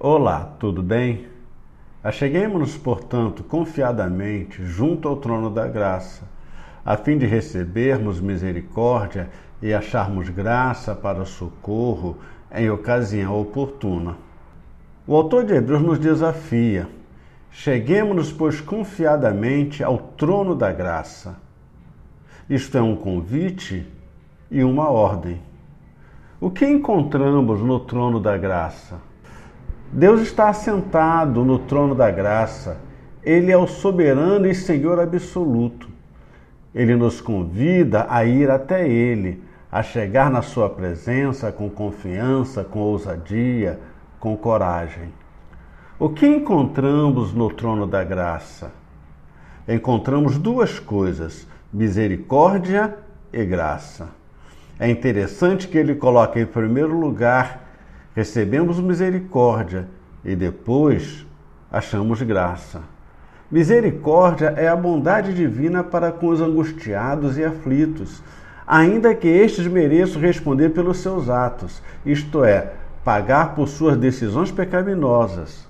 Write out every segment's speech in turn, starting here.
Olá, tudo bem? Acheguemos-nos, portanto, confiadamente junto ao trono da graça, a fim de recebermos misericórdia e acharmos graça para socorro em ocasião oportuna. O autor de Hebreus nos desafia: cheguemos-nos, pois, confiadamente ao trono da graça. Isto é um convite e uma ordem. O que encontramos no trono da graça? Deus está assentado no trono da graça. Ele é o soberano e Senhor absoluto. Ele nos convida a ir até Ele, a chegar na Sua presença com confiança, com ousadia, com coragem. O que encontramos no trono da graça? Encontramos duas coisas: misericórdia e graça. É interessante que ele coloque em primeiro lugar recebemos misericórdia e depois achamos graça. Misericórdia é a bondade divina para com os angustiados e aflitos, ainda que estes mereçam responder pelos seus atos, isto é, pagar por suas decisões pecaminosas.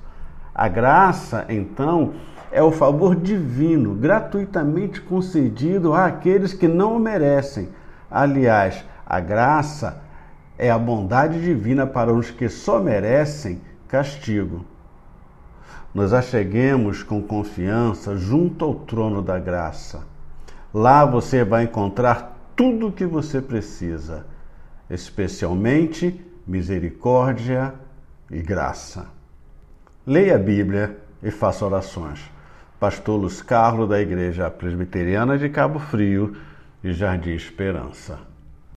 A graça, então, é o favor divino, gratuitamente concedido àqueles que não o merecem. Aliás, a graça é a bondade divina para os que só merecem castigo. Nos acheguemos com confiança junto ao trono da graça. Lá você vai encontrar tudo o que você precisa, especialmente misericórdia e graça. Leia a Bíblia e faça orações. Pastor Luz Carlos, da Igreja Presbiteriana de Cabo Frio e Jardim Esperança.